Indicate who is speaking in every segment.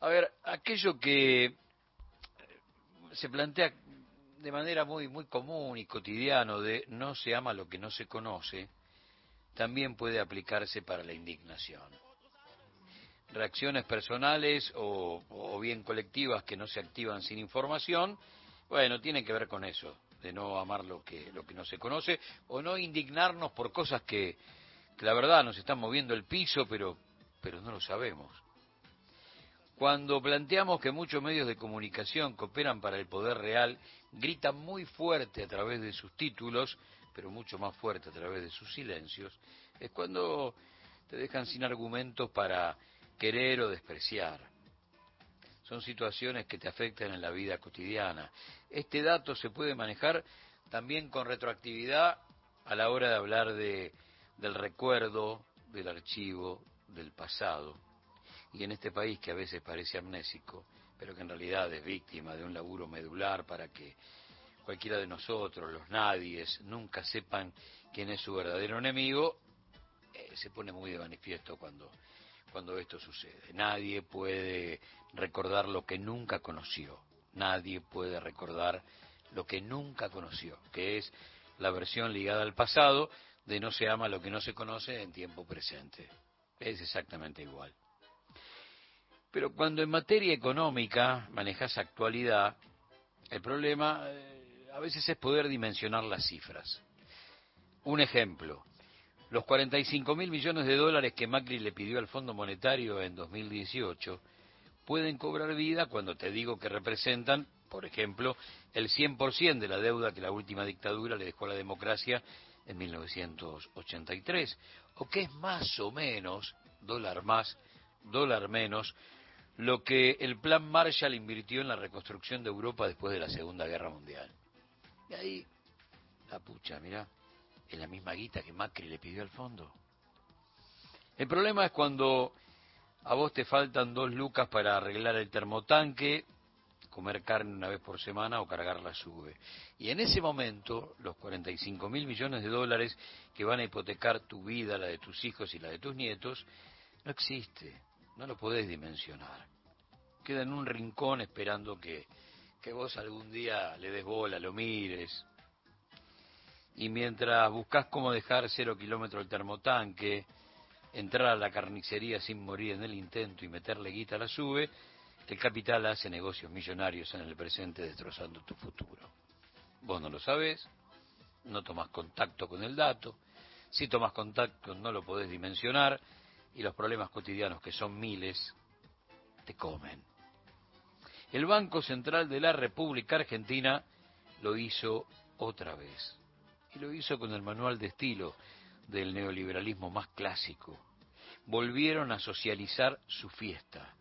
Speaker 1: A ver, aquello que se plantea de manera muy muy común y cotidiano de no se ama lo que no se conoce, también puede aplicarse para la indignación. Reacciones personales o, o bien colectivas que no se activan sin información, bueno, tienen que ver con eso, de no amar lo que, lo que no se conoce o no indignarnos por cosas que, que la verdad nos están moviendo el piso, pero, pero no lo sabemos. Cuando planteamos que muchos medios de comunicación que operan para el poder real gritan muy fuerte a través de sus títulos, pero mucho más fuerte a través de sus silencios, es cuando te dejan sin argumentos para querer o despreciar. Son situaciones que te afectan en la vida cotidiana. Este dato se puede manejar también con retroactividad a la hora de hablar de, del recuerdo, del archivo, del pasado y en este país que a veces parece amnésico, pero que en realidad es víctima de un laburo medular para que cualquiera de nosotros, los nadies, nunca sepan quién es su verdadero enemigo, eh, se pone muy de manifiesto cuando, cuando esto sucede. Nadie puede recordar lo que nunca conoció, nadie puede recordar lo que nunca conoció, que es la versión ligada al pasado de no se ama lo que no se conoce en tiempo presente. Es exactamente igual. Pero cuando en materia económica manejas actualidad, el problema eh, a veces es poder dimensionar las cifras. Un ejemplo, los 45 mil millones de dólares que Macri le pidió al Fondo Monetario en 2018 pueden cobrar vida cuando te digo que representan, por ejemplo, el 100% de la deuda que la última dictadura le dejó a la democracia en 1983, o que es más o menos, dólar más, dólar menos, lo que el plan Marshall invirtió en la reconstrucción de Europa después de la Segunda Guerra Mundial. Y ahí, la pucha, mirá, es la misma guita que Macri le pidió al fondo. El problema es cuando a vos te faltan dos lucas para arreglar el termotanque, comer carne una vez por semana o cargar la sube. Y en ese momento, los 45 mil millones de dólares que van a hipotecar tu vida, la de tus hijos y la de tus nietos, no existe no lo podés dimensionar. Queda en un rincón esperando que, que vos algún día le des bola, lo mires. Y mientras buscas cómo dejar cero kilómetro el termotanque, entrar a la carnicería sin morir en el intento y meterle guita a la sube, el capital hace negocios millonarios en el presente destrozando tu futuro. Vos no lo sabés, no tomás contacto con el dato, si tomás contacto no lo podés dimensionar, y los problemas cotidianos, que son miles, te comen. El Banco Central de la República Argentina lo hizo otra vez. Y lo hizo con el manual de estilo del neoliberalismo más clásico. Volvieron a socializar su fiesta.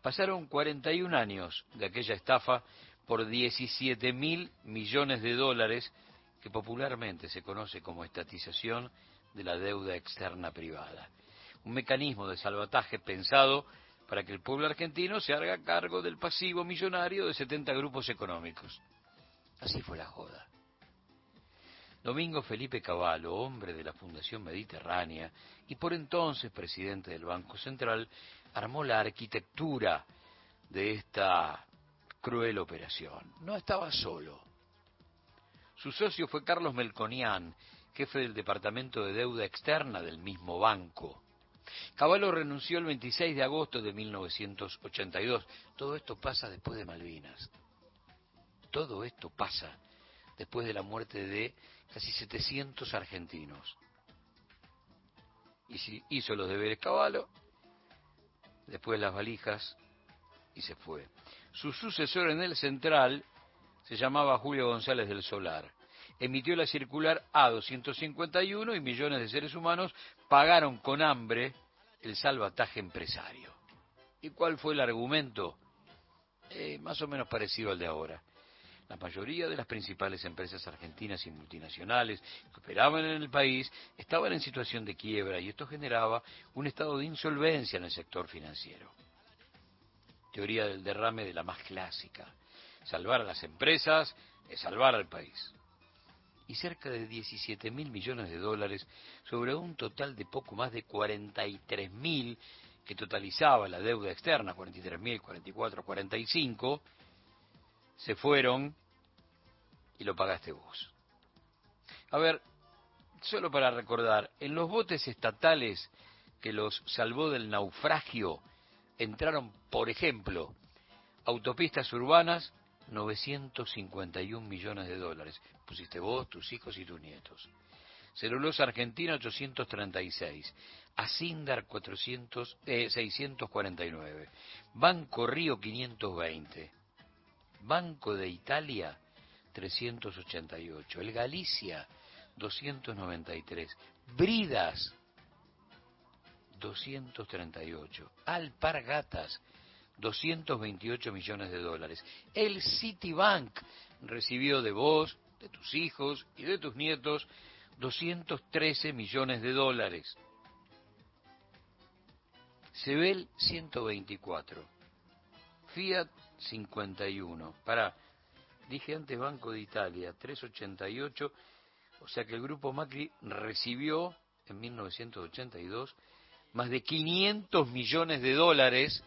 Speaker 1: Pasaron 41 años de aquella estafa por 17 mil millones de dólares que popularmente se conoce como estatización de la deuda externa privada un mecanismo de salvataje pensado para que el pueblo argentino se haga cargo del pasivo millonario de 70 grupos económicos. Así fue la joda. Domingo Felipe Cavallo, hombre de la Fundación Mediterránea y por entonces presidente del Banco Central, armó la arquitectura de esta cruel operación. No estaba solo. Su socio fue Carlos Melconian, jefe del Departamento de Deuda Externa del mismo banco. Caballo renunció el 26 de agosto de 1982. Todo esto pasa después de Malvinas. Todo esto pasa después de la muerte de casi 700 argentinos. Y si hizo los deberes Caballo, después las valijas y se fue. Su sucesor en el central se llamaba Julio González del Solar. Emitió la circular A251 y millones de seres humanos pagaron con hambre el salvataje empresario. ¿Y cuál fue el argumento? Eh, más o menos parecido al de ahora. La mayoría de las principales empresas argentinas y multinacionales que operaban en el país estaban en situación de quiebra y esto generaba un estado de insolvencia en el sector financiero. Teoría del derrame de la más clásica. Salvar a las empresas es salvar al país y cerca de 17 mil millones de dólares sobre un total de poco más de 43 mil que totalizaba la deuda externa, 43.000, 44, 45, se fueron y lo pagaste vos. A ver, solo para recordar, en los botes estatales que los salvó del naufragio entraron, por ejemplo, autopistas urbanas, 951 millones de dólares. Pusiste vos, tus hijos y tus nietos. Celulosa Argentina 836, Asindar 400, 649, Banco Río 520, Banco de Italia 388, el Galicia 293, Bridas 238, Alpargatas 228 millones de dólares. El Citibank recibió de vos, de tus hijos y de tus nietos 213 millones de dólares. Sebel 124. Fiat 51. Para, dije antes Banco de Italia 388. O sea que el grupo Macri recibió en 1982 más de 500 millones de dólares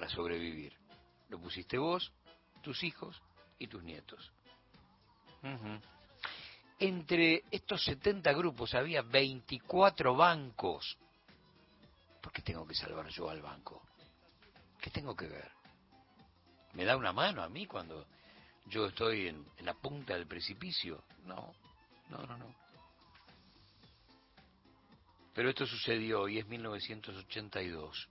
Speaker 1: para sobrevivir. Lo pusiste vos, tus hijos y tus nietos. Entre estos 70 grupos había 24 bancos. ¿Por qué tengo que salvar yo al banco? ¿Qué tengo que ver? ¿Me da una mano a mí cuando yo estoy en, en la punta del precipicio? No, no, no, no. Pero esto sucedió y es 1982.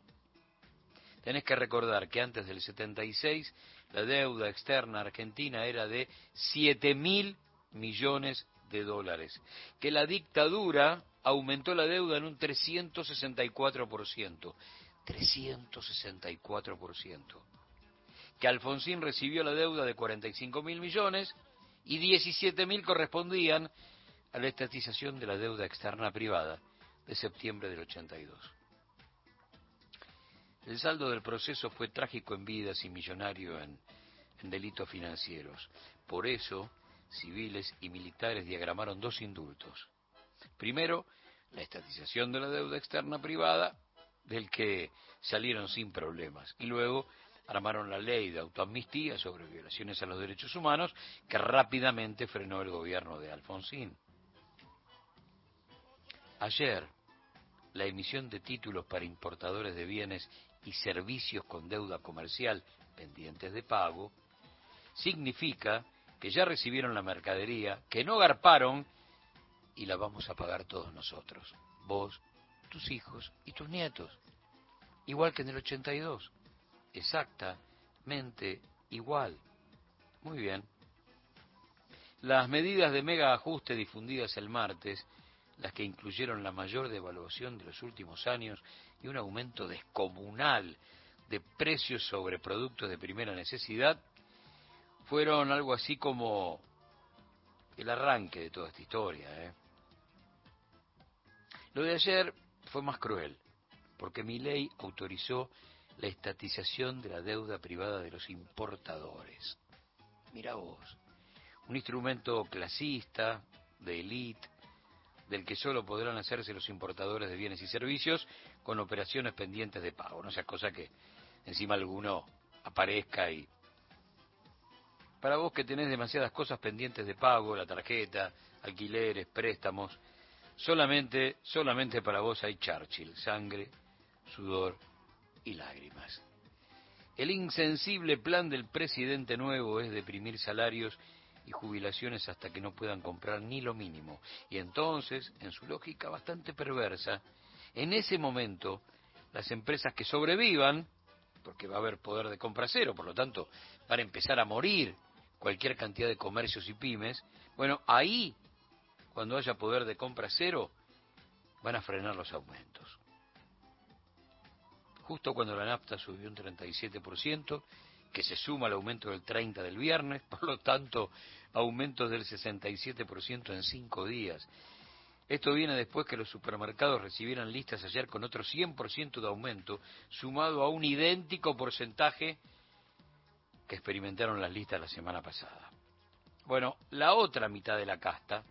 Speaker 1: Tenés que recordar que antes del 76 la deuda externa argentina era de 7 mil millones de dólares, que la dictadura aumentó la deuda en un 364%, 364%, que Alfonsín recibió la deuda de 45 mil millones y 17 mil correspondían a la estatización de la deuda externa privada de septiembre del 82. El saldo del proceso fue trágico en vidas y millonario en, en delitos financieros. Por eso, civiles y militares diagramaron dos indultos. Primero, la estatización de la deuda externa privada, del que salieron sin problemas. Y luego armaron la ley de autoamnistía sobre violaciones a los derechos humanos, que rápidamente frenó el gobierno de Alfonsín. Ayer, la emisión de títulos para importadores de bienes y servicios con deuda comercial pendientes de pago significa que ya recibieron la mercadería, que no garparon y la vamos a pagar todos nosotros, vos, tus hijos y tus nietos, igual que en el 82, exactamente igual. Muy bien. Las medidas de mega ajuste difundidas el martes, las que incluyeron la mayor devaluación de los últimos años y un aumento descomunal de precios sobre productos de primera necesidad, fueron algo así como el arranque de toda esta historia. ¿eh? Lo de ayer fue más cruel, porque mi ley autorizó la estatización de la deuda privada de los importadores. Mira vos, un instrumento clasista, de élite, del que solo podrán hacerse los importadores de bienes y servicios con operaciones pendientes de pago, no sea cosa que encima alguno aparezca y para vos que tenés demasiadas cosas pendientes de pago, la tarjeta, alquileres, préstamos, solamente, solamente para vos hay Churchill, sangre, sudor y lágrimas. El insensible plan del presidente nuevo es deprimir salarios y jubilaciones hasta que no puedan comprar ni lo mínimo. Y entonces, en su lógica bastante perversa, en ese momento, las empresas que sobrevivan, porque va a haber poder de compra cero, por lo tanto, van a empezar a morir cualquier cantidad de comercios y pymes, bueno, ahí, cuando haya poder de compra cero, van a frenar los aumentos. Justo cuando la nafta subió un 37%, que se suma al aumento del 30 del viernes, por lo tanto, aumentos del 67% en cinco días. Esto viene después que los supermercados recibieran listas ayer con otro 100% de aumento, sumado a un idéntico porcentaje que experimentaron las listas la semana pasada. Bueno, la otra mitad de la casta,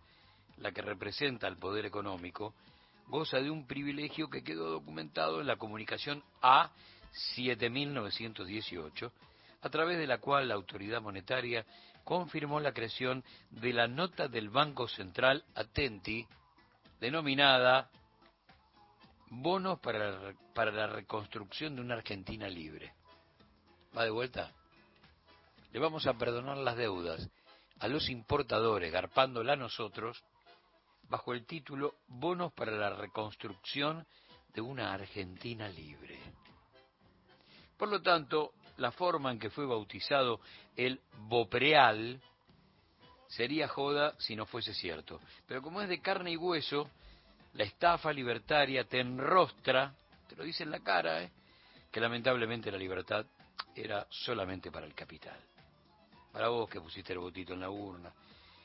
Speaker 1: la que representa el poder económico, goza de un privilegio que quedó documentado en la comunicación A 7918, a través de la cual la autoridad monetaria confirmó la creación de la nota del Banco Central Atenti, denominada Bonos para, para la reconstrucción de una Argentina libre. ¿Va de vuelta? Le vamos a perdonar las deudas a los importadores, garpándola a nosotros, bajo el título Bonos para la reconstrucción de una Argentina libre. Por lo tanto, la forma en que fue bautizado el Bopreal sería joda si no fuese cierto. Pero como es de carne y hueso, la estafa libertaria te enrostra, te lo dice en la cara, ¿eh? que lamentablemente la libertad era solamente para el capital. Para vos que pusiste el botito en la urna,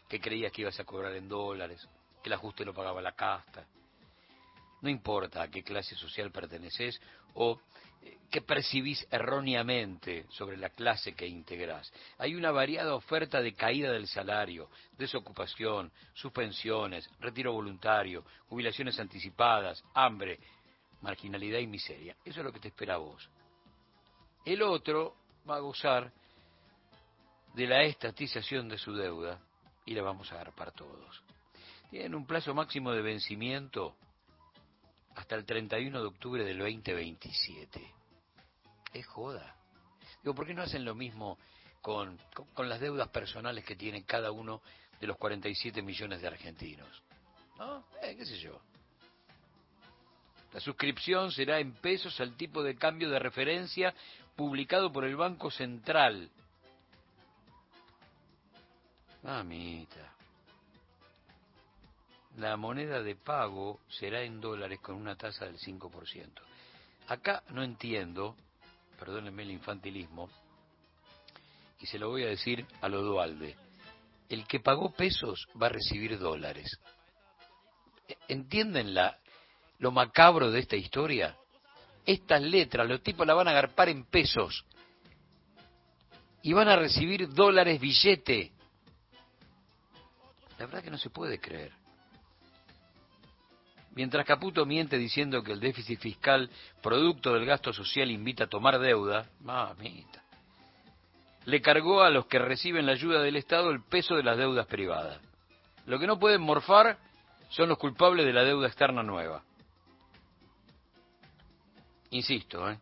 Speaker 1: que creías que ibas a cobrar en dólares, que el ajuste lo pagaba la casta. No importa a qué clase social perteneces o qué percibís erróneamente sobre la clase que integrás. Hay una variada oferta de caída del salario, desocupación, suspensiones, retiro voluntario, jubilaciones anticipadas, hambre, marginalidad y miseria. Eso es lo que te espera a vos. El otro va a gozar de la estatización de su deuda y la vamos a agarpar todos. Tienen un plazo máximo de vencimiento hasta el 31 de octubre del 2027. Es joda. Digo, ¿por qué no hacen lo mismo con, con, las deudas personales que tiene cada uno de los 47 millones de argentinos? ¿No? Eh, ¿Qué sé yo? La suscripción será en pesos al tipo de cambio de referencia publicado por el Banco Central. Mamita. La moneda de pago será en dólares con una tasa del 5%. Acá no entiendo, perdónenme el infantilismo, y se lo voy a decir a lo Dualde. El que pagó pesos va a recibir dólares. ¿Entienden la, lo macabro de esta historia? estas letras, los tipos la van a agarpar en pesos y van a recibir dólares billete. La verdad que no se puede creer. Mientras Caputo miente diciendo que el déficit fiscal, producto del gasto social, invita a tomar deuda, mamita, le cargó a los que reciben la ayuda del Estado el peso de las deudas privadas. Lo que no pueden morfar son los culpables de la deuda externa nueva. Insisto, ¿eh?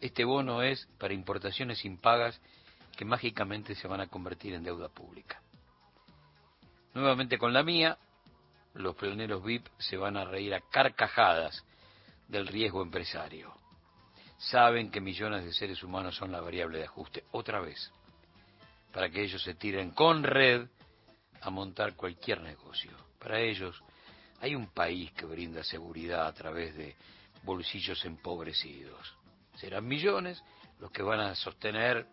Speaker 1: este bono es para importaciones impagas que mágicamente se van a convertir en deuda pública. Nuevamente con la mía, los pioneros VIP se van a reír a carcajadas del riesgo empresario. Saben que millones de seres humanos son la variable de ajuste, otra vez, para que ellos se tiren con red a montar cualquier negocio. Para ellos hay un país que brinda seguridad a través de bolsillos empobrecidos. Serán millones los que van a sostener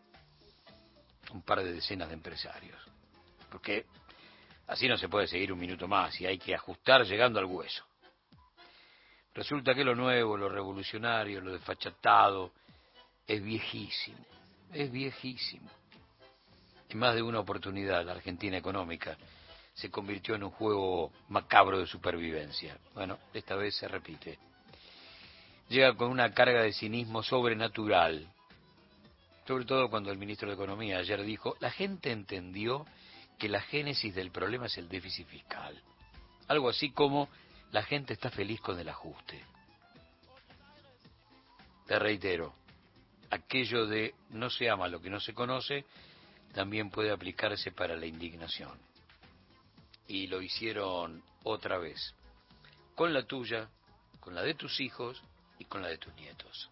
Speaker 1: un par de decenas de empresarios. Porque así no se puede seguir un minuto más y hay que ajustar llegando al hueso. Resulta que lo nuevo, lo revolucionario, lo desfachatado, es viejísimo, es viejísimo. En más de una oportunidad la Argentina económica se convirtió en un juego macabro de supervivencia. Bueno, esta vez se repite llega con una carga de cinismo sobrenatural. Sobre todo cuando el ministro de Economía ayer dijo, la gente entendió que la génesis del problema es el déficit fiscal. Algo así como la gente está feliz con el ajuste. Te reitero, aquello de no se ama lo que no se conoce también puede aplicarse para la indignación. Y lo hicieron otra vez, con la tuya, con la de tus hijos y con la de tus nietos.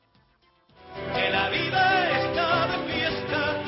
Speaker 2: Que la vida está de fiesta.